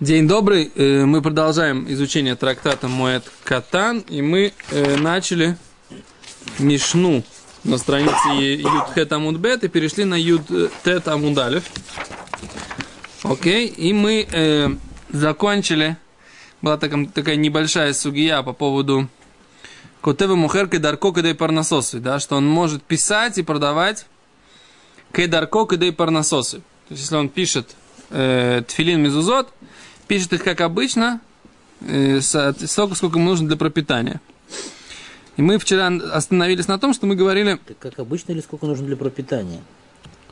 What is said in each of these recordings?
День добрый. Э, мы продолжаем изучение трактата Моэт Катан. И мы э, начали Мишну на странице Юд Хет Амудбет и перешли на Юд Тет Амудалев. Окей. И мы э, закончили. Была такая, такая небольшая сугия по поводу Котева Мухерка Дарко Кадей Парнасосы. Да, что он может писать и продавать Кедарко Кадей Парнасосы. То есть, если он пишет э, Тфилин Мезузот, пишет их как обычно, э, столько, сколько ему нужно для пропитания. И мы вчера остановились на том, что мы говорили... Так как обычно или сколько нужно для пропитания?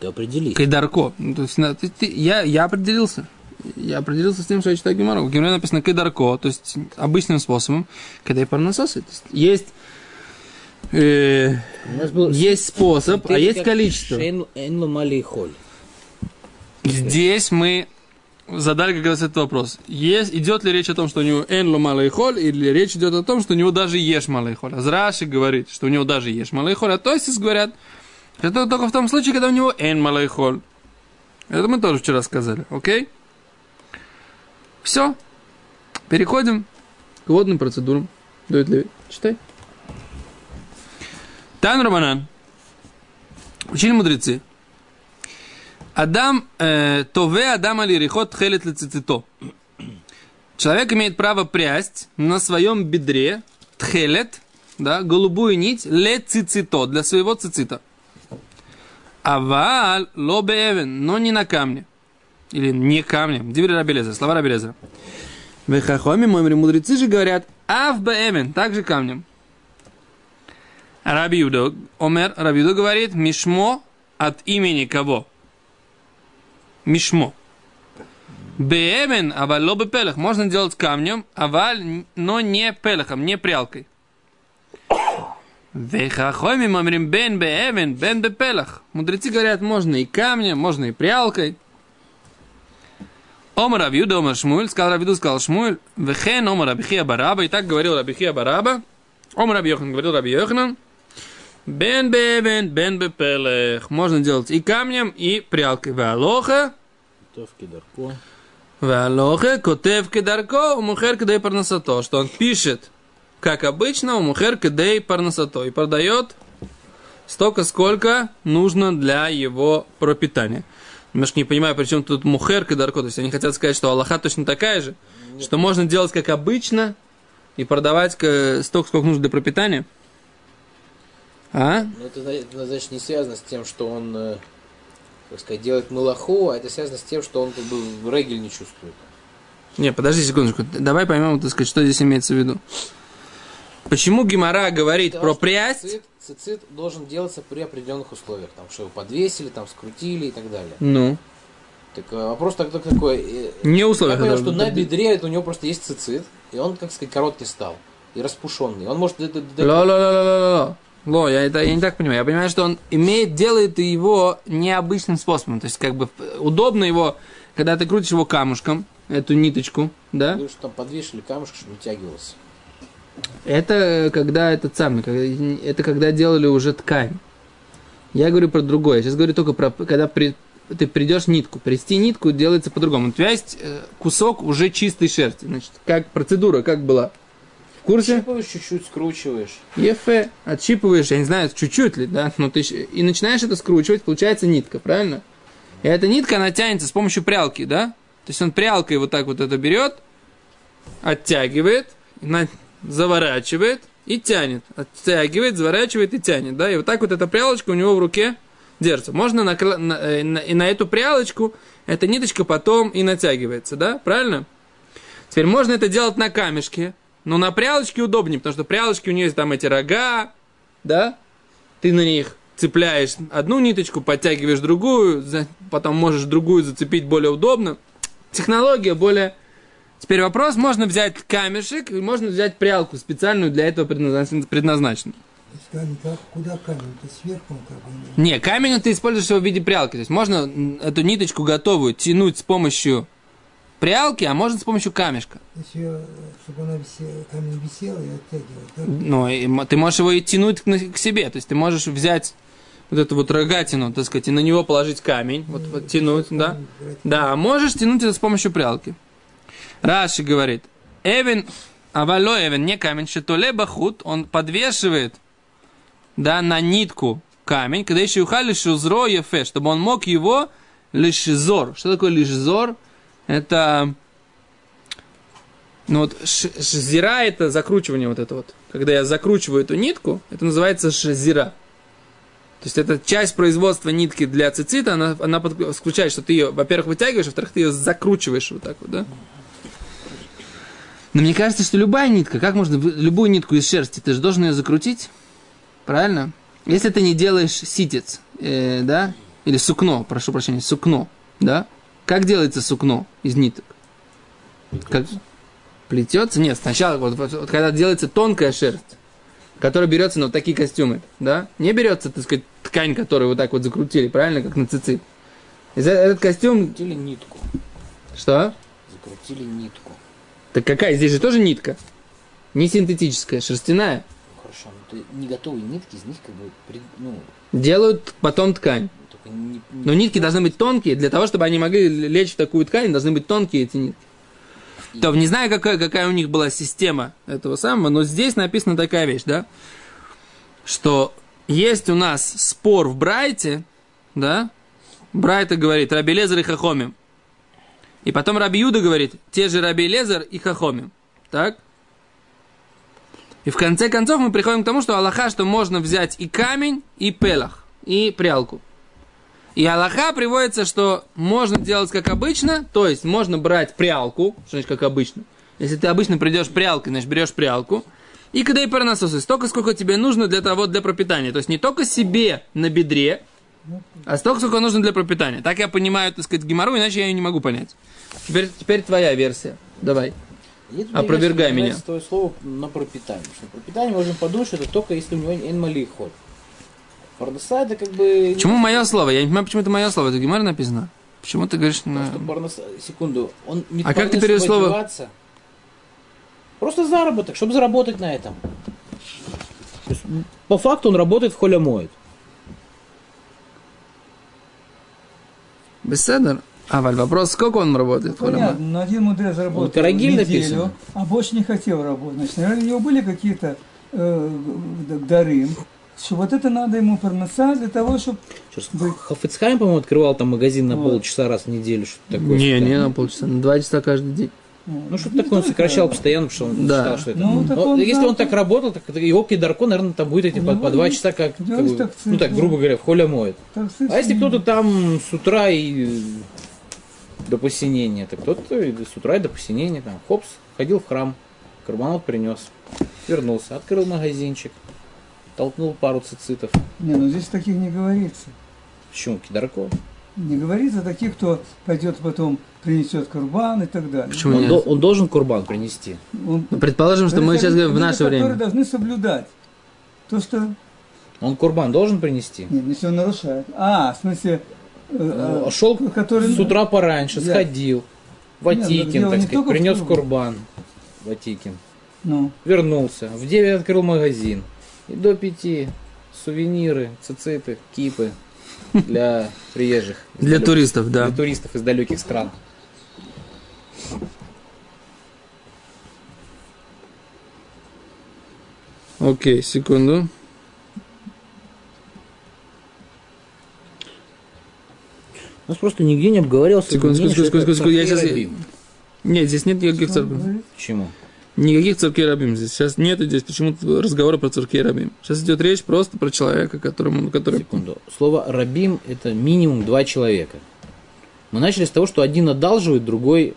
Ты определись. Кайдарко. Ну, то есть, ты, ты, я, я определился. Я определился с тем, что я читаю Гимару. В Гимаре написано кайдарко, то есть обычным способом. Когда и парнососы. Есть, э, был есть способ, а есть количество. Здесь мы задали как раз этот вопрос. Есть, идет ли речь о том, что у него эн малый холь, или речь идет о том, что у него даже ешь малый холь. Азраши говорит, что у него даже ешь малый холь, а то говорят, это только в том случае, когда у него эн малый холь. Это мы тоже вчера сказали, окей? Все. Переходим к водным процедурам. Дует ли? Читай. Тан Романан. Учили мудрецы. Адам, э, тове Адам алирихот тхелет лецицито. Человек имеет право прясть на своем бедре тхелет, да, голубую нить, лецицито, для своего цицита. Авал лобеевен, но не на камне. Или не камне. Диври Рабелеза, слова Рабелеза. Вехахоми, мои мудрецы же говорят, авбеевен, также камнем. Рабиуда, Омер, Рабиуда говорит, мишмо от имени кого? Мишмо. Беэмен, аваль лобы пелах. Можно делать камнем, аваль, но не пелахом, не прялкой. Вехахоми мамрим бен беэмен, бен бепелах. Мудрецы говорят, можно и камнем, можно и прялкой. Омар Рабиуда, Омар Шмуль, сказал Рабиуду, сказал Шмуль, Вехен, Омар Рабихия Бараба, и так говорил Рабихия Бараба, Омар Раби Йохан, говорил Раби Йоханан, Бен бен бен бепелех. Можно делать и камнем, и прялкой. Валоха. Котев кедарко. Валоха, котев кедарко, у мухер кедей парнасато. Что он пишет, как обычно, у мухер кедей парнасато. И продает столько, сколько нужно для его пропитания. Немножко не понимаю, при чем тут мухер кедарко. То есть они хотят сказать, что Аллаха точно такая же. Нет. Что можно делать как обычно и продавать столько, сколько нужно для пропитания. А? Ну, это, это, значит, не связано с тем, что он, э, так сказать, делает малаху, а это связано с тем, что он как бы регель не чувствует. Не, подожди секундочку. Давай поймем, так сказать, что здесь имеется в виду. Почему Гимара говорит Потому про прясть? Цицит, цицит должен делаться при определенных условиях. Там, что его подвесили, там, скрутили и так далее. Ну. Так э, вопрос тогда такой. Э, не условия. Я понял, что на бедре это у него просто есть цицит, и он, как сказать, короткий стал. И распушенный. Он может... Ла-ла-ла-ла-ла-ла. Ло, я, это, я не так понимаю. Я понимаю, что он имеет, делает его необычным способом. То есть, как бы удобно его, когда ты крутишь его камушком, эту ниточку, да? Ну, что там подвешивали камушек, чтобы вытягивался. Это когда этот самый, это когда делали уже ткань. Я говорю про другое. Сейчас говорю только про, когда при, ты придешь нитку. Прести нитку делается по-другому. У тебя есть э, кусок уже чистой шерсти. Значит, как процедура, как была? Курсе? Отщипываешь чуть-чуть, скручиваешь. Ефе, отщипываешь, я не знаю, чуть-чуть ли, да, но ты и начинаешь это скручивать, получается нитка, правильно? И эта нитка, она тянется с помощью прялки, да? То есть он прялкой вот так вот это берет, оттягивает, заворачивает и тянет. Оттягивает, заворачивает и тянет, да? И вот так вот эта прялочка у него в руке держится. Можно на, на, э, на, и на эту прялочку эта ниточка потом и натягивается, да? Правильно? Теперь можно это делать на камешке, но на прялочке удобнее, потому что прялочки у нее есть там эти рога, да? Ты на них цепляешь одну ниточку, подтягиваешь другую, потом можешь другую зацепить более удобно. Технология более... Теперь вопрос, можно взять камешек, можно взять прялку специальную для этого предназначенную. Куда камень? Ты сверху как бы... Не, камень ты используешь его в виде прялки. То есть можно эту ниточку готовую тянуть с помощью прялки, а можно с помощью камешка. Еще, чтобы она висела, камень висел и оттягивал. Да? Ну, и, ты можешь его и тянуть к, к себе. То есть ты можешь взять вот эту вот рогатину, так сказать, и на него положить камень, вот, вот тянуть, да? Да, а можешь тянуть это с помощью прялки. Раши говорит, Эвен, авало Эвен, не камень, шитоле бахут, он подвешивает, да, на нитку камень, когда еще ухали шузро ефе, чтобы он мог его лишизор. Что такое лишизор? Это, ну вот, шзира это закручивание вот это вот. Когда я закручиваю эту нитку, это называется шзира. То есть это часть производства нитки для цицита, она, она включает, что ты ее, во-первых, вытягиваешь, во-вторых, ты ее закручиваешь вот так вот, да? Но мне кажется, что любая нитка, как можно любую нитку из шерсти, ты же должен ее закрутить, правильно? Если ты не делаешь ситец, э, да, или сукно, прошу прощения, сукно, да, как делается сукно из ниток? Как? Плетется? Нет, сначала, вот, вот, вот когда делается тонкая шерсть, которая берется на вот такие костюмы, да, не берется, так сказать, ткань, которую вот так вот закрутили, правильно, как на цицит. Этот костюм... Закрутили нитку. Что? Закрутили нитку. Так какая? Здесь же тоже нитка. Не синтетическая, шерстяная. Хорошо, но ты не готовые нитки, из них как бы, ну... Делают потом ткань. Но нитки должны быть тонкие, для того, чтобы они могли лечь в такую ткань, должны быть тонкие эти нитки. То, не знаю, какая, какая у них была система этого самого, но здесь написана такая вещь, да, что есть у нас спор в Брайте, да, Брайта говорит, Раби Лезер и Хахомим. И потом Раби Юда говорит, те же Раби Лезер и Хахомим. Так? И в конце концов мы приходим к тому, что Аллаха, что можно взять и камень, и пелах, и прялку. И Аллаха приводится, что можно делать как обычно, то есть можно брать прялку, что значит как обычно. Если ты обычно придешь прялкой, значит берешь прялку, и когда и парнососы, столько, сколько тебе нужно для того, для пропитания. То есть не только себе на бедре, а столько, сколько нужно для пропитания. Так я понимаю, так сказать, геморрой, иначе я ее не могу понять. Теперь, теперь твоя версия. Давай. Нет, Опровергай меня. Твое слово на пропитание. Что пропитание можем подумать, что это только если у него энмали ход. Парноса это как бы... Почему мое слово? Я не понимаю, почему это мое слово. Это гемор написано. Почему ты говоришь на... Что парноса... Секунду. Он а как ты перевел слово? Просто заработок, чтобы заработать на этом. Есть, по факту он работает в холе моет. Беседер? А, Валь, вопрос, сколько он работает? Ну, понятно, на один мудрец работал Карагиль неделю, написано. а больше не хотел работать. Значит, наверное, у него были какие-то э, дары, что вот это надо ему проноса для того, чтобы... Хафицхайм, по-моему, открывал там магазин на вот. полчаса раз в неделю, что-то такое. Не, не на полчаса, на два часа каждый день. Ну, что-то такое он сокращал постоянно, потому что он да. считал, что это... Ну, Но, он, если да, он так работал, так его кидарко, наверное, там будет эти по, по два часа, как, как бы, так, ну так, грубо говоря, в холе моет. Так, а если кто-то там с утра и до посинения, то кто-то с утра и до посинения, там, хопс, ходил в храм, карбонат принес, вернулся, открыл магазинчик, толкнул пару цицитов. Не, ну здесь таких не говорится. Почему? Кидарко? Не говорится таких, кто пойдет потом принесет курбан и так далее. Почему он, нет? до, он должен курбан принести. Он, ну, предположим, что мы сейчас говорим в наше время. которые должны соблюдать. То, что... Он курбан должен принести? Нет, если он нарушает. А, в смысле... Ну, а шел который... с утра пораньше, я... сходил. Ватикин, Нет, так сказать, принес курбан. Ватикин. Ну. Вернулся. В 9 открыл магазин. И до 5 сувениры, цициты, кипы для приезжих. Для далеких, туристов, да. Для туристов из далеких стран. Окей, секунду. У нас просто нигде не обговорился. Секунду, секунду, секунду, секунду, секунду, я сейчас... Нет, здесь нет никаких церквей. Почему? Никаких церквей рабим здесь. Сейчас нет здесь почему-то разговора про церкви рабим. Сейчас идет речь просто про человека, которому... Который... Секунду. Слово рабим – это минимум два человека. Мы начали с того, что один одалживает, другой,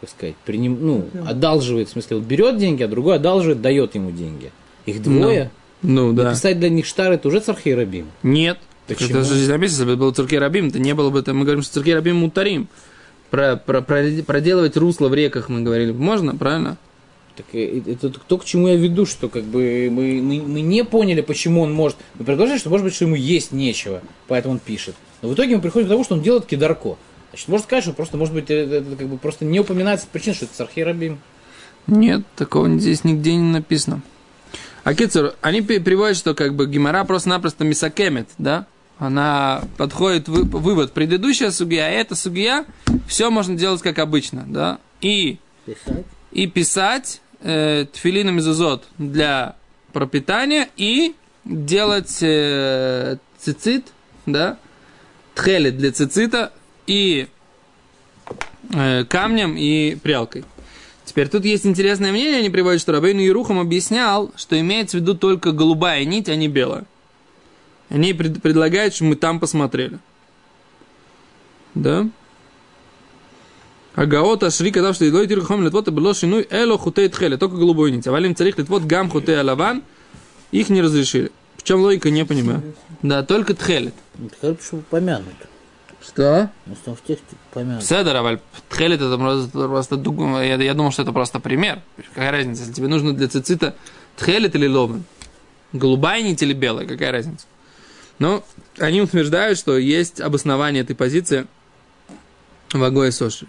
как сказать, приним, ну, одалживает, в смысле, вот берет деньги, а другой одалживает, дает ему деньги. Их двое. Ну, ну да. Написать для них штар – это уже цархей рабим. Нет. Почему? Это же здесь написано, если бы было церкви рабим, это не было бы, это мы говорим, что церкви рабим мутарим. Про, про, про, проделывать русло в реках мы говорили. Можно, правильно? Так это то, к чему я веду, что как бы мы, мы, мы не поняли, почему он может. Мы предположили, что может быть, что ему есть нечего, поэтому он пишет. Но в итоге мы приходим к тому, что он делает кидарко. Значит, можно сказать, что просто, может быть, это, это как бы просто не упоминается причина, что это Сархи Рабим. Нет, такого здесь нигде не написано. А Кицур, они приводят, что как бы Гимара просто-напросто мисакемет, да? Она подходит вы, вывод. Предыдущая сугия, а эта сугия, все можно делать как обычно, да? и, Писать. и писать э, тфилин мезузот для пропитания и делать э, цицит, да, тхелит для цицита и э, камнем и прялкой. Теперь тут есть интересное мнение, они приводят, что Рабейну Ерухам объяснял, что имеется в виду только голубая нить, а не белая. Они пред- предлагают, что мы там посмотрели. Да? Агаот Ашри, когда что идой тирхом литвот, и было шинуй эло хутей тхеле, только голубую нить. А валим царих литвот гам хутей алаван, их не разрешили. В чем логика, не понимаю. Да, только тхелет. Ну, Хорошо помянут. Что? Ну, в тексте помянут. Седер, а тхелет это просто, просто я, я думал, что это просто пример. Какая разница, если тебе нужно для цицита тхелет или ломен? Голубая нить или белая, какая разница? Но они утверждают, что есть обоснование этой позиции в Агое Соши.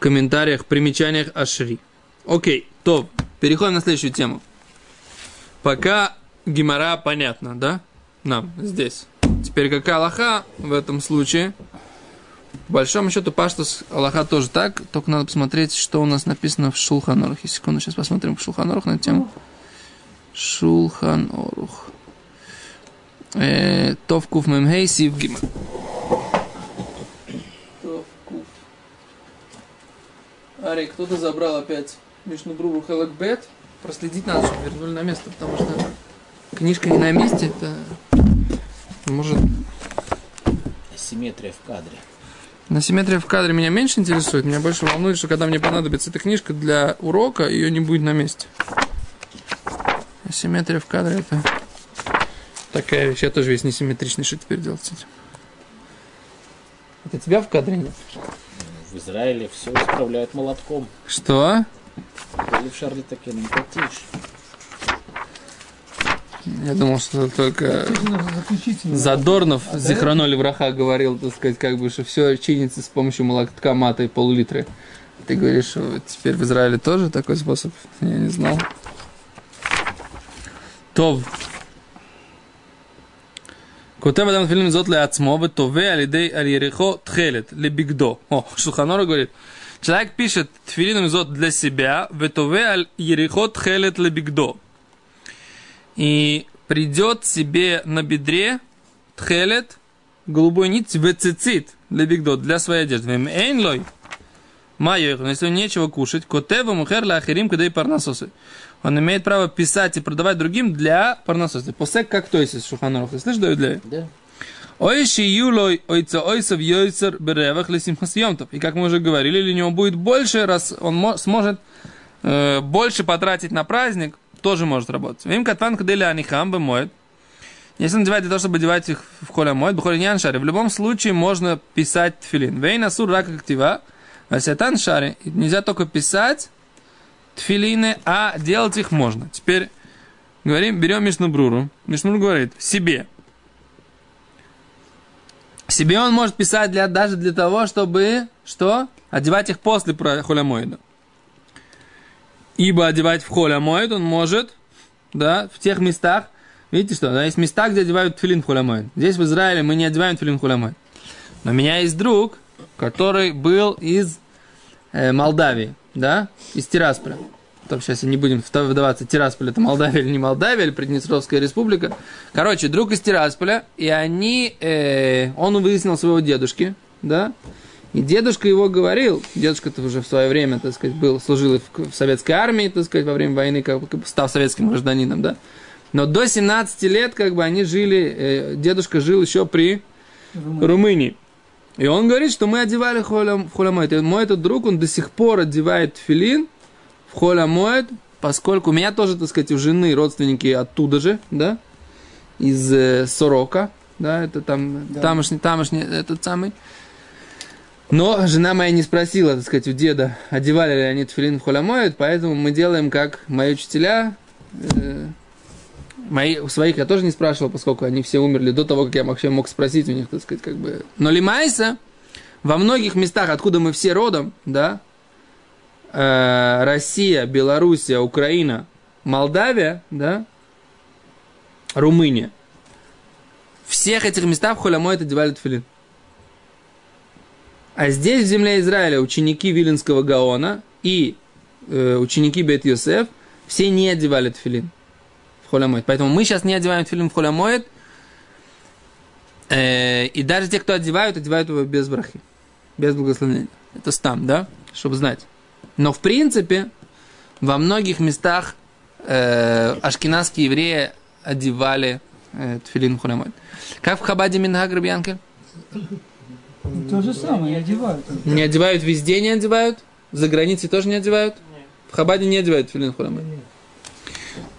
Комментариях, примечаниях Ашри. Окей, то, переходим на следующую тему. Пока Гимара понятно, да? Нам здесь. Теперь какая Аллаха в этом случае? По большому счету, Паштус Аллаха тоже так, только надо посмотреть, что у нас написано в Шулханорух. Секунду, сейчас посмотрим в Шулханорух на тему. Шулханорух. Э, Товкув Мемхей Сив Ари, кто-то забрал опять Мишну Бруру Хелакбет. Проследить надо, чтобы вернули на место, потому что книжка не на месте, это может Асимметрия в кадре. На симметрия в кадре меня меньше интересует. Меня больше волнует, что когда мне понадобится эта книжка для урока, ее не будет на месте. Асимметрия в кадре это такая вещь. Я тоже весь несимметричный. Что теперь делать с этим? Это тебя в кадре нет? в Израиле все исправляют молотком. Что? Были в Шарле такие, не потише. Я думал, что только Задорнов, Зихроноли Враха говорил, так сказать, как бы, что все чинится с помощью молотка, мата и пол литры. Ты говоришь, что теперь в Израиле тоже такой способ? Я не знал. То Кутев Адам Филин Зот Леацмо, Ветове Алидей Алиерехо Тхелет, Лебигдо. О, Шуханора говорит, человек пишет Тфилин Зот для себя, Ветове Алиерехо Тхелет, Лебигдо. И придет себе на бедре Тхелет, голубой нить, Вецицит, Лебигдо, для своей одежды. Эйнлой, Майор, но если нечего кушать, Котева Мухер Лахерим, когда и парнасосы. Он имеет право писать и продавать другим для парнасосы. Посек как то есть из Шуханоров. Ты слышишь, Давид Леви? Да. Ойши юлой ойца ойсов йойцер беревах лесимхасьемтов. И как мы уже говорили, у него будет больше, раз он мо- сможет э, больше потратить на праздник, тоже может работать. Вим катван кадели анихам моет. Если он одевает для того, чтобы одевать их в холя моет, бухолиньян шаре, в любом случае можно писать тфилин. Вейн асур рака актива, а сятан шаре. Нельзя только писать тфилины, а делать их можно. Теперь говорим, берем Мишнубруру. Мишнубрур говорит, себе. Себе он может писать для, даже для того, чтобы, что? Одевать их после холямоида. Ибо одевать в холямоид он может, да, в тех местах, видите что, да, есть места, где одевают тфилин в холямоид. Здесь в Израиле мы не одеваем тфилин в холямоид. Но у меня есть друг, который был из э, Молдавии, да, из Тирасполя. Так, сейчас не будем вда- вдаваться, Тирасполь это Молдавия или не Молдавия, или Приднестровская республика. Короче, друг из Тирасполя, и они, э, он выяснил своего дедушки, да, и дедушка его говорил, дедушка-то уже в свое время, так сказать, был, служил в, в советской армии, так сказать, во время войны, как, бы став советским гражданином, да. Но до 17 лет, как бы, они жили, э, дедушка жил еще при Румынии. И он говорит, что мы одевали холям, в холямоид. И мой этот друг, он до сих пор одевает филин в холямоид, поскольку у меня тоже, так сказать, у жены родственники оттуда же, да, из э, Сорока, да, это там Да. тамошний, тамошний этот самый. Но жена моя не спросила, так сказать, у деда, одевали ли они тфилин в холямоид, поэтому мы делаем, как мои учителя, э, Мои, своих я тоже не спрашивал, поскольку они все умерли до того, как я вообще мог спросить у них, так сказать, как бы. Но Лимайса во многих местах, откуда мы все родом, да, э, Россия, Белоруссия, Украина, Молдавия, да, Румыния. Всех этих местах в Холямой это одевали тфилин. А здесь, в земле Израиля, ученики Вилинского Гаона и э, ученики Бет Йосеф все не одевали тфилин холямоид. Поэтому мы сейчас не одеваем тфилин в холямоид. Э, и даже те, кто одевают, одевают его без брахи, без благословения. Это стам, да? Чтобы знать. Но в принципе, во многих местах э, ашкенадские евреи одевали э, тфилин в холямоид. Как в Хабаде Минхаг Рабьянкель? Ну, То же самое, одевают. Не одевают везде, не одевают? За границей тоже не одевают? В Хабаде не одевают филин хурамы.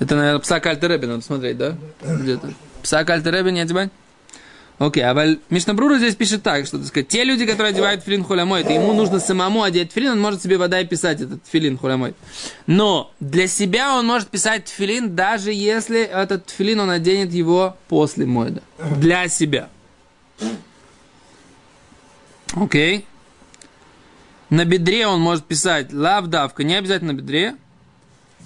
Это, наверное, пса Кальтереби надо смотреть, да? Где-то. Пса Кальтереби не одевать? Окей, а Мишнабрура здесь пишет так, что, так сказать, те люди, которые одевают филин хулямой, это ему нужно самому одеть филин, он может себе вода и писать этот филин хулямой. Но для себя он может писать филин, даже если этот филин он оденет его после мойда. Для себя. Окей. На бедре он может писать лавдавка, не обязательно на бедре.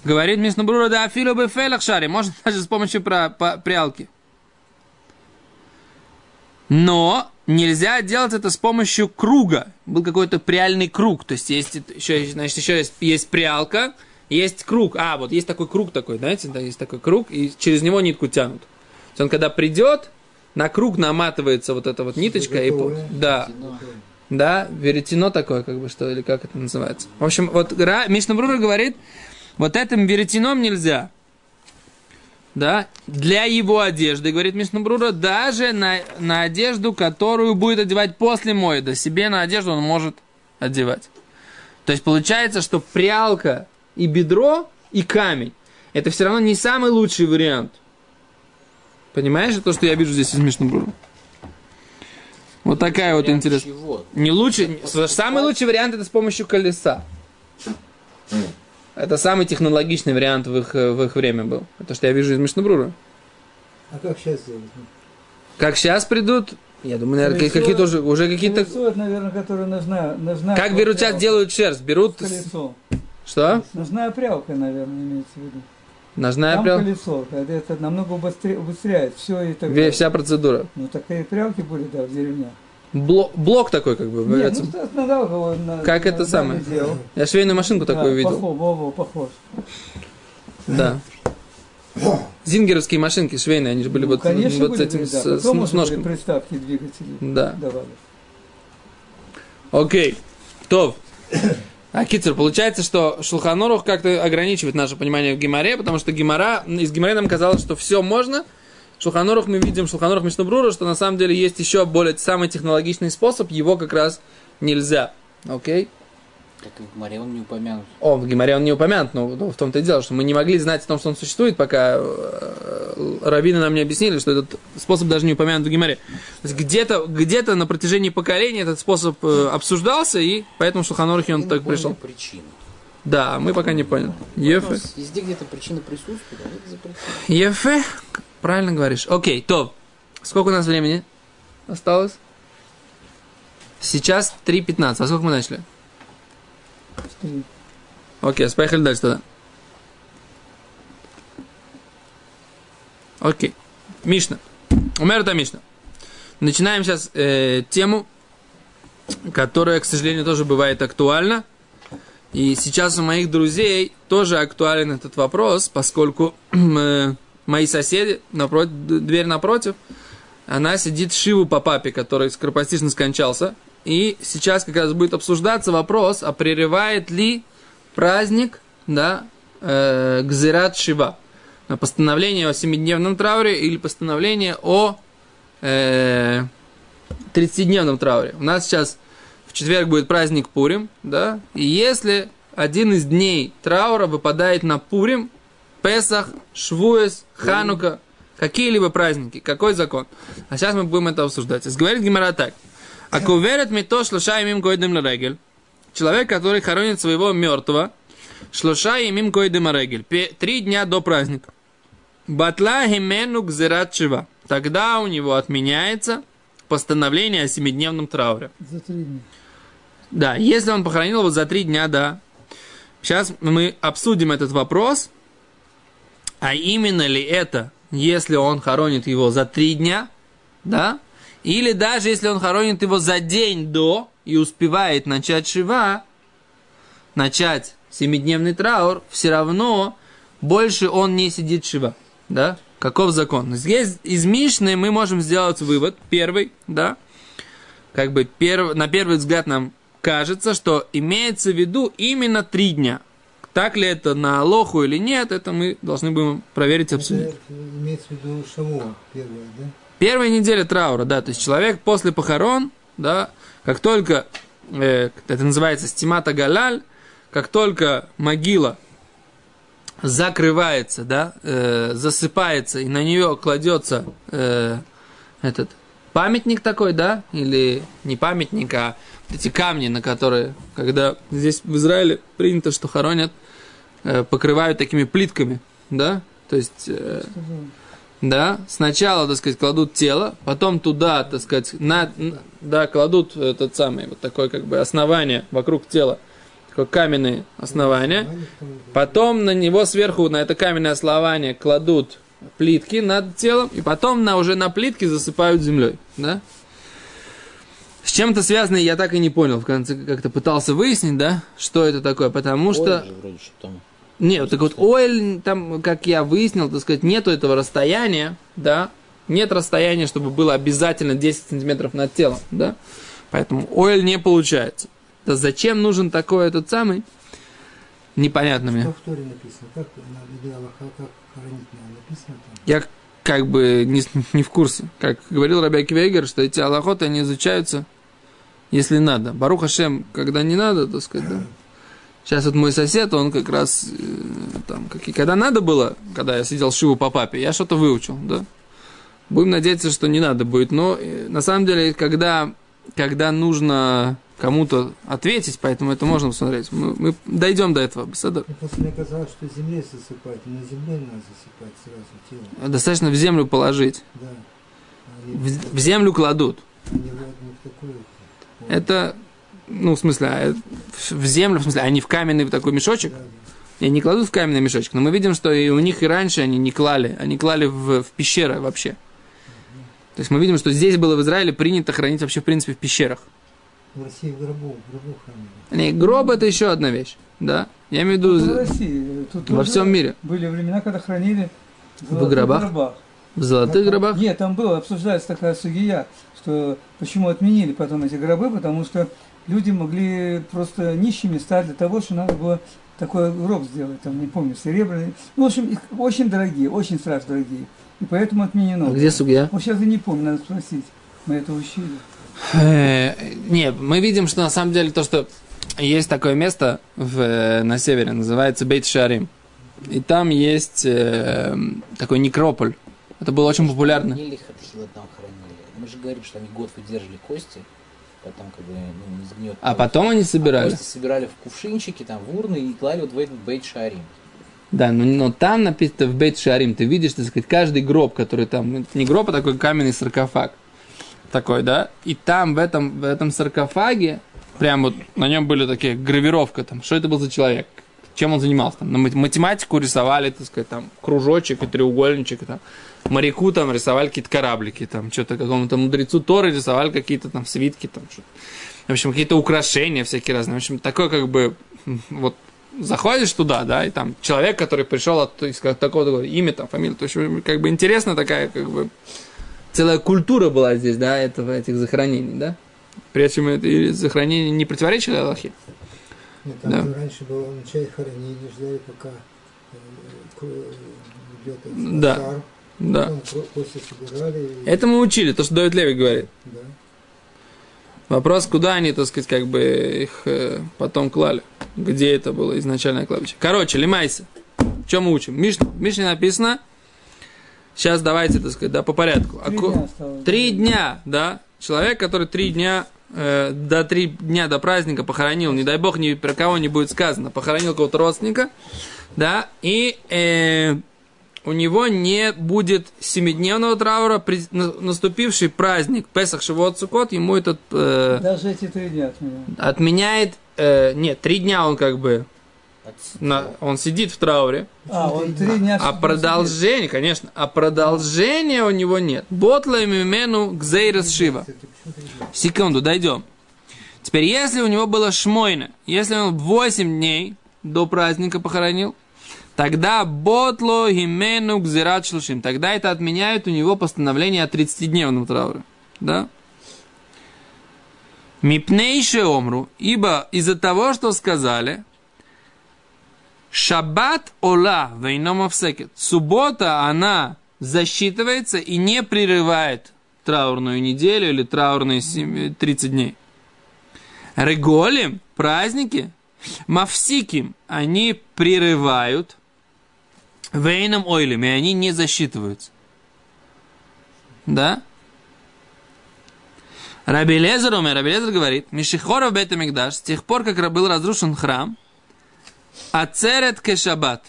Говорит Мишнабрура, да афилу бы фелах шари, можно даже с помощью про, по, прялки. Но нельзя делать это с помощью круга. Был какой-то пряльный круг. То есть есть еще, значит, еще есть, есть прялка, есть круг. А, вот есть такой круг такой, знаете, да, есть такой круг, и через него нитку тянут. То есть он когда придет, на круг наматывается вот эта вот ниточка, и, да, да, веретено такое, как бы, что, или как это называется. В общем, вот Мишна Брура говорит, вот этим веретеном нельзя. Да, для его одежды, говорит Мишна Брура, даже на, на одежду, которую будет одевать после моеда, себе на одежду он может одевать. То есть получается, что прялка и бедро, и камень, это все равно не самый лучший вариант. Понимаешь, то, что я вижу здесь из Мишна Брура? Вот такая вот интересная. Не лучше, самый лучший вариант это с помощью колеса. Это самый технологичный вариант в их, в их время был. Это что я вижу из Мишнабрура. А как сейчас делать? Как сейчас придут, я думаю, наверное, какие-то уже, уже какие-то... Колесо, наверное, которое нужна, нужна Как берут сейчас, прялка. делают шерсть? Берут... Колесо. Что? Нужна прялка, наверное, имеется в виду. Ножная Там прям... колесо, это, намного убыстря- убыстряет все и так. Вся процедура. Ну, такие прялки были, да, в деревнях. Блок, блок такой, как бы, Нет, ну, его на- Как на- это на самое? делал. Я швейную машинку такую Да, видел. Похож, во, во, похож. Да. Зингеровские машинки швейные, они же были Ну, вот, конечно, вот были, с этим, да. с, Потом с- ножками. приставки двигателей Да. давали. Окей. То. А Китер, получается, что Шулханорух как-то ограничивает наше понимание в Гимаре, потому что Гимара, из Гимаре нам казалось, что все можно. Шулханорух мы видим, Шулханорух Мишнабрура, что на самом деле есть еще более самый технологичный способ, его как раз нельзя. Окей? Так в море он не упомянут. О, в Гимаре он не упомянут, но в том-то и дело, что мы не могли знать о том, что он существует, пока э, раввины нам не объяснили, что этот способ даже не упомянут в Гимаре. То есть где-то, где-то на протяжении поколений этот способ э, обсуждался, и поэтому в он так пришел. причину. Да, мы пока не поняли. Ефе. Везде где-то причина присутствует, а. Ефе. Правильно говоришь. Окей, то. Сколько у нас времени осталось? Сейчас 3.15. А сколько мы начали? Окей, поехали дальше тогда. Окей. Мишна. Умер это Мишна. Начинаем сейчас э, тему, которая, к сожалению, тоже бывает актуальна. И сейчас у моих друзей тоже актуален этот вопрос, поскольку э, мои соседи, напротив, дверь напротив, она сидит Шиву по папе, который скоропостижно скончался. И сейчас как раз будет обсуждаться вопрос, а прерывает ли праздник, да, э, Гзират Шива. Постановление о семидневном трауре или постановление о э, 30-дневном трауре. У нас сейчас в четверг будет праздник Пурим, да, и если один из дней траура выпадает на Пурим, Песах, Швуэс, Ханука, какие-либо праздники, какой закон? А сейчас мы будем это обсуждать. Говорит Гимара так. А куверет мито шлоша имим койдем регель. Человек, который хоронит своего мертвого, шлоша имим койдем регель. Три дня до праздника. Батла химену гзират шива. Тогда у него отменяется постановление о семидневном трауре. За три дня. Да, если он похоронил его за три дня, да. Сейчас мы обсудим этот вопрос. А именно ли это, если он хоронит его за три дня, да? Или даже если он хоронит его за день до, и успевает начать Шива, начать семидневный траур, все равно больше он не сидит Шива. Да? Каков закон? Здесь из Мишны мы можем сделать вывод, первый, да, как бы перв, на первый взгляд нам кажется, что имеется в виду именно три дня. Так ли это на Алоху или нет, это мы должны будем проверить. Это имеется в виду Шаво первое, да? Первая неделя траура, да, то есть человек после похорон, да, как только, э, это называется стимата галаль, как только могила закрывается, да, э, засыпается, и на нее кладется э, этот памятник такой, да, или не памятник, а эти камни, на которые, когда здесь в Израиле принято, что хоронят, покрывают такими плитками, да, то есть, э, да, сначала, так сказать, кладут тело, потом туда, так сказать, на, да, кладут этот самый, вот такое как бы основание вокруг тела, такое каменное основание, Потом на него сверху, на это каменное основание, кладут плитки над телом, и потом на, уже на плитки засыпают землей. Да? С чем это связано, я так и не понял. В конце как-то пытался выяснить, да, что это такое. Потому что... Ой, же вроде что там. Нет, так вот, ойл, там, как я выяснил, так сказать, нету этого расстояния, да, нет расстояния, чтобы было обязательно 10 сантиметров над телом, да, поэтому ойл не получается. Да зачем нужен такой этот самый, непонятно мне. Что в Торе написано? Как на Аллаха, как? Написано там? Я как бы не, не в курсе. Как говорил Рабяки Вейгер, что эти аллахоты, они изучаются, если надо. Барух Хашем, когда не надо, так сказать, да. Сейчас вот мой сосед, он как раз э, там, как, и когда надо было, когда я сидел шиву по папе, я что-то выучил, да. Будем надеяться, что не надо будет. Но э, на самом деле, когда, когда нужно кому-то ответить, поэтому это можно посмотреть. Мы, мы дойдем до этого. Беседа. Мне просто мне казалось, что земле засыпать, на земле надо засыпать сразу тело. Достаточно в землю положить. Да. А В, в землю кладут. Не, в- не в такую. Это, ну, в смысле, а, в- в землю, в смысле, а не в каменный такой мешочек. И не кладут в каменный мешочек. Но мы видим, что и у них и раньше они не клали. Они клали в, в пещеры вообще. То есть мы видим, что здесь было в Израиле принято хранить вообще, в принципе, в пещерах. В России в гробу, в гробу хранили. Не, гроб это еще одна вещь. Да? Я имею в Тут в виду России. Тут во всем мире. Были времена, когда хранили в, В золотых гробах? В золотых гробах. Нет, там было, обсуждается такая судья, что почему отменили потом эти гробы, потому что люди могли просто нищими стать для того, что надо было такой гроб сделать, там, не помню, серебряный. Ну, в общем, их очень дорогие, очень страшно дорогие. И поэтому отменено. А Где судья? Вот сейчас я не помню, надо спросить. Мы это учили. Э, Не, мы видим, что на самом деле то, что есть такое место в, э, на севере, называется Бейт Шарим. И там есть э, такой некрополь. Это было очень популярно. Мы же говорим, что они год выдерживали кости, потом как бы ну, не сгнет. А потом они собирали. Кости собирали в кувшинчики, там, в урны и клали вот в этот бейт шарим. Да, но, но там написано в Бейт Шарим, ты видишь, так сказать, каждый гроб, который там, это не гроб, а такой каменный саркофаг. Такой, да? И там, в этом, в этом саркофаге, прям вот на нем были такие гравировка, там, что это был за человек, чем он занимался. Там, математику рисовали, так сказать, там, кружочек и треугольничек, и там, моряку там рисовали какие-то кораблики, там, что-то какому-то мудрецу Торы рисовали какие-то там свитки, там, что В общем, какие-то украшения всякие разные. В общем, такой как бы, вот, заходишь туда, да, и там человек, который пришел от из такого-то имя, там, фамилия, то есть, как бы интересно такая, как бы, целая культура была здесь, да, этого, этих захоронений, да. При этом это захоронения не противоречили Аллахе. Нет, там Да. раньше было начать хоронение, ждали, пока э, ко- идет этот Да. пожар. Да. И- Это мы учили, то, что Давид Леви говорит. Да. Вопрос, куда они, так сказать, как бы их э, потом клали. Где это было изначальное кладбище. Короче, лимайся. Чем мы учим? Миш, в Мишне написано. Сейчас давайте, так сказать, да, по порядку. Три Аку- дня осталось. Три дня, да. Человек, который три дня, э, до три дня до праздника похоронил, не дай бог, ни про кого не будет сказано, похоронил кого-то родственника, да, и э, у него не будет семидневного траура, при, на- наступивший праздник Песах Шивот Сукот, ему этот э, Даже эти три дня от меня. отменяет, э, нет, три дня он как бы, на, он сидит в трауре, А, он три дня... а продолжение, конечно, а продолжения у него нет. Ботла мимену гзейрес шива. Секунду, дойдем. Теперь, если у него было шмойна, если он 8 дней до праздника похоронил, тогда ботло гимену гзират шлушим. Тогда это отменяет у него постановление о 30-дневном трауре. Да? Мипнейше омру, ибо из-за того, что сказали, Шаббат ола вейном всекет. Суббота, она засчитывается и не прерывает траурную неделю или траурные 30 дней. Реголим, праздники, мавсиким, они прерывают вейном ойлем, и они не засчитываются. Да? Раби Лезер умер, Раби Лезер говорит, Мишихоров Бета Мигдаш, с тех пор, как был разрушен храм, Ацерет кешабат.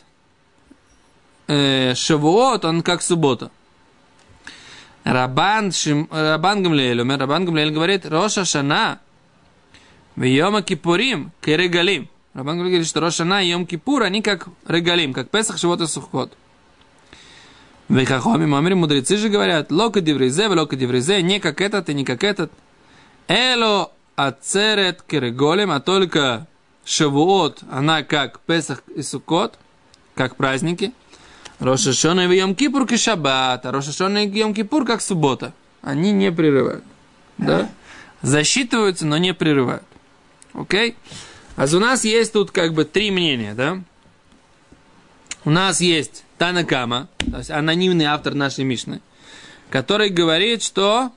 Э, Шавуот, он как суббота. Рабан, Шим, Рабан Гамлиэль, умер, Рабан Гамлиэль говорит, Роша Шана, в Йома Кипурим, Керегалим. Рабан говорит, что Роша Шана и Йом Кипур, они как регалим, как Песах, Шивот и Сухот. Вейхахоми мамри мудрецы же говорят, лока дивризе, лока дивризе, не как этот и не как этот. Эло ацерет кереголем, а только Шавуот, она как Песах и Сукот, как праздники. Рошашона и Йом Кипур как Шаббат, а Рошашона и Йом Кипур как суббота. Они не прерывают. Да? Засчитываются, но не прерывают. Окей? А у нас есть тут как бы три мнения, да? У нас есть Танакама, то есть анонимный автор нашей Мишны, который говорит, что...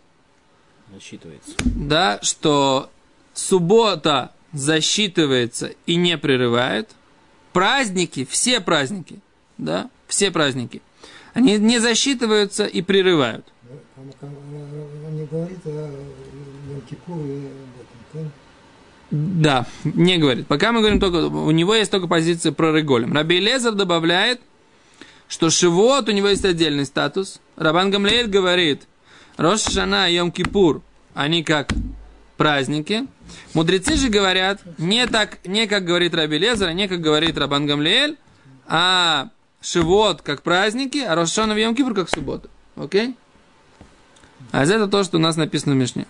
Засчитывается. Да, что суббота засчитывается и не прерывает. Праздники, все праздники, да, все праздники, они не засчитываются и прерывают. Он не говорит о Йом-Кипур и об этом, Да, не говорит. Пока мы говорим только, у него есть только позиция про Реголем. Раби Лезер добавляет, что Шивот у него есть отдельный статус. Рабан Гамлеэль говорит, Рош Шана и Йом Кипур, они как праздники. Мудрецы же говорят не так, не как говорит Раби Лезер, не как говорит Рабан Гамлеэль, а Шивот как праздники, а Рошана в Йом Кипур как суббота. Окей? А это то, что у нас написано в Мишне.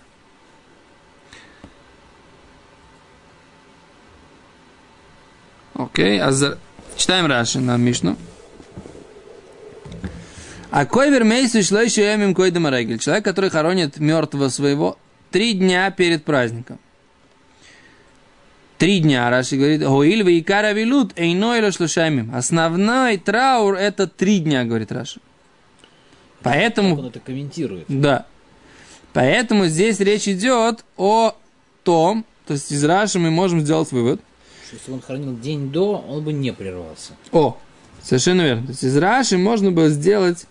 Окей, а за... читаем Раши на Мишну. А кой вермейсу шло еще ямим кой демарегель. Человек, который хоронит мертвого своего три дня перед праздником. Три дня, Раши говорит, Гоиль и икара вилут, эйной лошлушаймим. Основной траур это три дня, говорит Раши. Поэтому... Как он это комментирует? Да. Поэтому здесь речь идет о том, то есть из Раши мы можем сделать вывод, Что Если он хранил день до, он бы не прервался. о, совершенно верно. То есть из Раши можно было сделать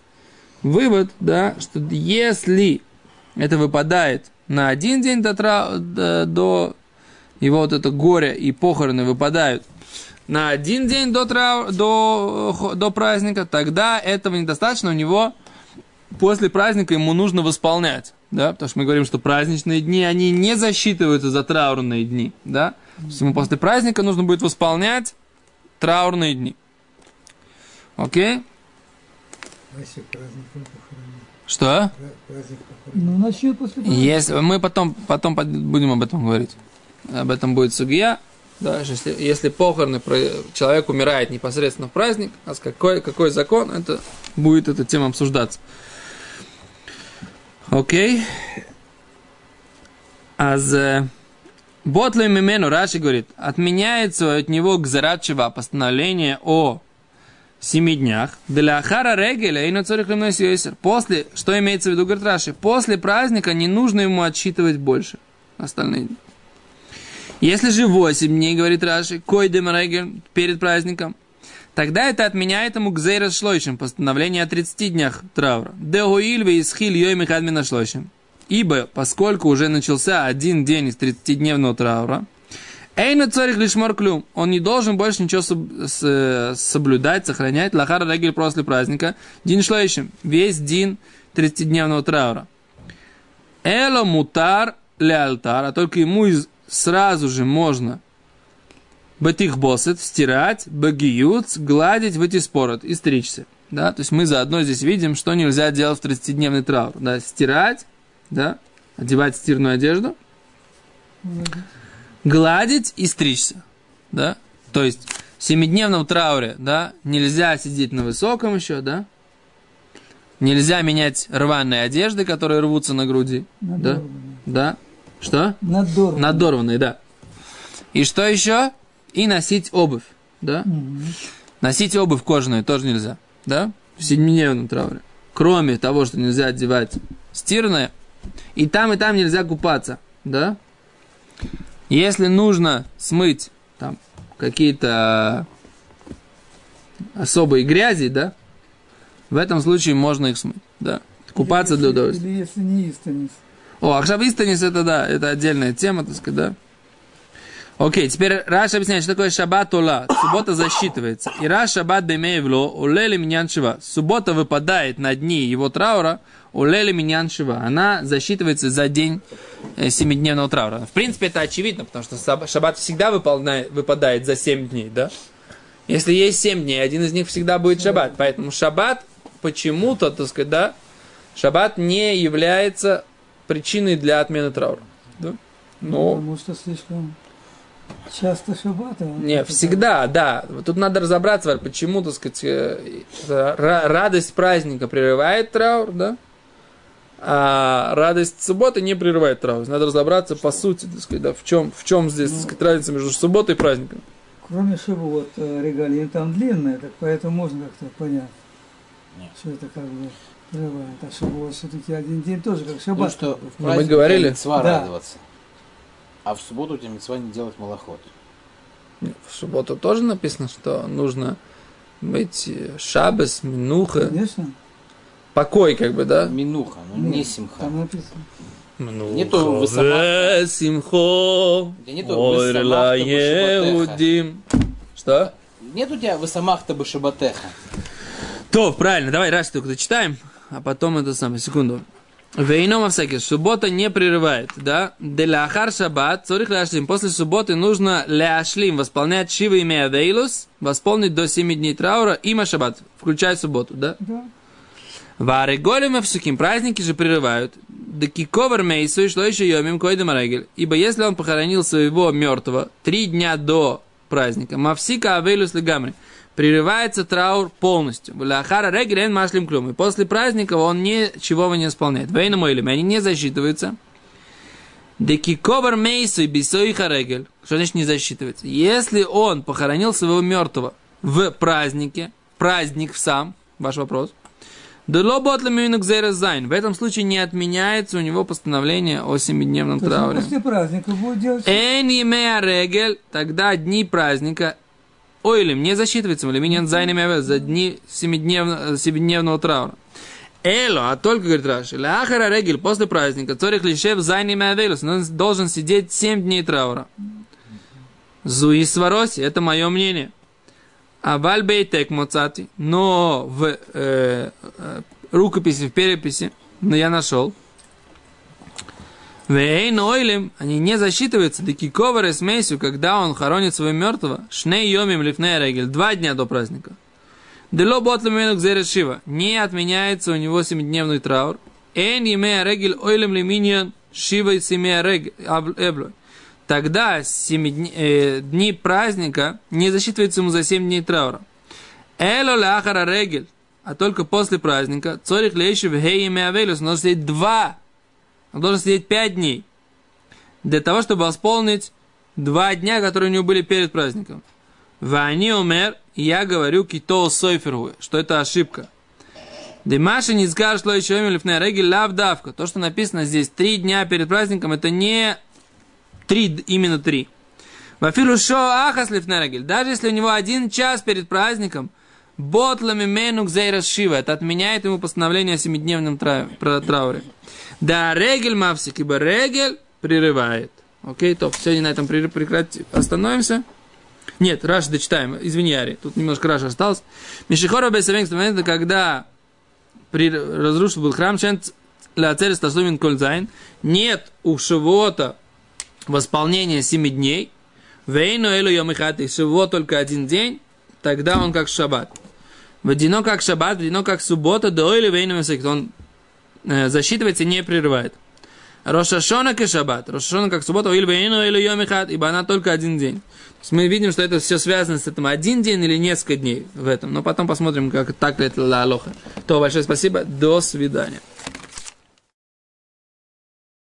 вывод, да, что если это выпадает на один день до, до, до его вот это горе и похороны выпадают на один день до, трау- до, до праздника, тогда этого недостаточно, у него после праздника ему нужно восполнять, да, потому что мы говорим, что праздничные дни, они не засчитываются за траурные дни, да, то есть ему после праздника нужно будет восполнять траурные дни. Окей? Что? Ну, начнет после праздника. Если, мы потом, потом будем об этом говорить. Об этом будет судья. Да, если, если похороны, человек умирает непосредственно в праздник, а с какой, какой закон, это будет эта тема обсуждаться. Окей. А за Ботлой Мимену Раши говорит, отменяется от него Гзарачева постановление о семи днях. Для Ахара Регеля и на После, что имеется в виду, говорит Раши, после праздника не нужно ему отсчитывать больше остальные дни. Если же 8 дней, говорит Раши, койдем регель перед праздником, тогда это отменяет ему гзейра шлойшим, постановление о 30 днях траура. Дегуильве из хиль йой михадмина шлойшим. Ибо, поскольку уже начался один день из 30-дневного траура, Эйна царих лишь клюм. Он не должен больше ничего с- соблюдать, сохранять. Лахара регель после праздника. Дин шлейшим. Весь день 30-дневного траура. Эло мутар ле алтар. А только ему из- сразу же можно Батих босет, стирать, багиют, гладить, выйти спорот и стричься. Да? То есть мы заодно здесь видим, что нельзя делать в 30-дневный траур. Да? Стирать, да? одевать стирную одежду, гладить и стричься, да? То есть в семидневном трауре, да, нельзя сидеть на высоком еще, да? Нельзя менять рваные одежды, которые рвутся на груди, да? Надорванные. Да? Что? Надорванные. Надорванные, да. И что еще? И носить обувь, да? Мгм. Носить обувь кожаную тоже нельзя, да? В семидневном трауре. Кроме того, что нельзя одевать стирное, и там, и там нельзя купаться, да? Если нужно смыть там какие-то особые грязи, да? В этом случае можно их смыть, да? Купаться Или удовольствия. Или если не истанис. О, Ахшабистанис это да, это отдельная тема, так сказать, да. Окей, теперь Раш объясняет, что такое шаббат ула. Суббота засчитывается. И Раш шаббат бемеевло, улели миньян шива. Суббота выпадает на дни его траура, улели миньян шива. Она засчитывается за день э, семидневного траура. В принципе, это очевидно, потому что шаббат всегда выполняет- выпадает за 7 дней, да? Если есть 7 дней, один из них всегда будет шаббат. Поэтому шаббат почему-то, так сказать, да, шаббат не является причиной для отмены траура. Да? Но Потому что слишком часто шаббата. не, всегда, да. Тут надо разобраться, почему, так сказать, э, ра- радость праздника прерывает траур, да? А радость субботы не прерывает траур. Надо разобраться по сути, так сказать, да, в чем, в чем здесь, так сказать, разница между субботой и праздником. Кроме шаббот, э, регалии там длинные, так поэтому можно как-то понять, Нет. что это как бы прерывает. А шаббот все-таки один день тоже как Ну шаббат. что, в мы говорили? митцва Да. радоваться. А в субботу у тебя митцва не делать малоход. В субботу тоже написано, что нужно быть э, шабес, минуха, Конечно, покой, как бы, да? Минуха, ну не симха. там написано. Нету высома- Симхо, нету ойр высамахта ла башабатеха. еудим. Что? Нет у тебя высамахта башабатеха. То, правильно, давай раз только дочитаем, а потом это самое, секунду. Вейнома всякий, суббота не прерывает, да? Деляхар шаббат, цорих ляшлим. После субботы нужно ляшлим, восполнять шива имея вейлус, восполнить до 7 дней траура, има шаббат, включая субботу, да? Да. Вары голем всяким праздники же прерывают. Да киковар мейсу шло еще йомим койдем регель. Ибо если он похоронил своего мертвого три дня до праздника, мавсика авелюс легамри, прерывается траур полностью. Ляхара регель эн машлим клюм. И после праздника он ничего не исполняет. Вейна мой они не засчитываются. Декиковар мейсу и бисой харегель. Что значит не засчитывается? Если он похоронил своего мертвого в празднике, праздник сам, ваш вопрос, зайн. В этом случае не отменяется у него постановление о семидневном трауре. после праздника будет делать. Регель, тогда дни праздника, ойлим, не засчитывается, лиминен зайн за дни семидневного, семидневного траура. Эло, а только, говорит Раши, ляхара регель, после праздника, цорих лишев зайн авелус, он должен сидеть 7 дней траура. Зуи свароси, это мое мнение. А вальбейтек моцати, но в э, э, рукописи, в переписи, но я нашел, Вейн ойлем, они не засчитываются, да киковар и смесью, когда он хоронит своего мертвого, шней йомим лифней регель, два дня до праздника. Дело ботлем шива, не отменяется у него семидневный траур. Эн имея регель ойлем лиминьян шива и семея регель, эблой. Тогда дни, э, дни праздника не засчитывается ему за семь дней траура. Эло ляхара регель, а только после праздника, цорих лейшив хей имея велюс, но сидеть два он должен сидеть пять дней. Для того, чтобы восполнить два дня, которые у него были перед праздником. Вани умер, я говорю кито сойферу, что это ошибка. Димаши не скажешь, что еще имели регель лав давка. То, что написано здесь три дня перед праздником, это не три, именно три. Вафилу шо ахас лифнерегель. Даже если у него один час перед праздником, ботлами менук зейрас шива. Это отменяет ему постановление о семидневном трауре. Да, регель мавсик, ибо регель прерывает. Окей, топ, сегодня на этом прер- прекрати- остановимся. Нет, Раш дочитаем, извини, Ари, тут немножко Раш осталось. Мишихора Бесавенг, это когда при, разрушил был храм, чент ля цели стасумин кользайн, нет у Шивота восполнения семи дней, вейну элу йомихати, Шивот только один день, тогда он как шаббат. Водяно как шаббат, водяно как суббота, до или вейну он э, засчитывается и не прерывает. Рошашона и шаббат. Рошашона как суббота, или бейну, или йомихат, ибо она только один день. То есть мы видим, что это все связано с этим один день или несколько дней в этом. Но потом посмотрим, как так ли это ла алоха. То большое спасибо. До свидания.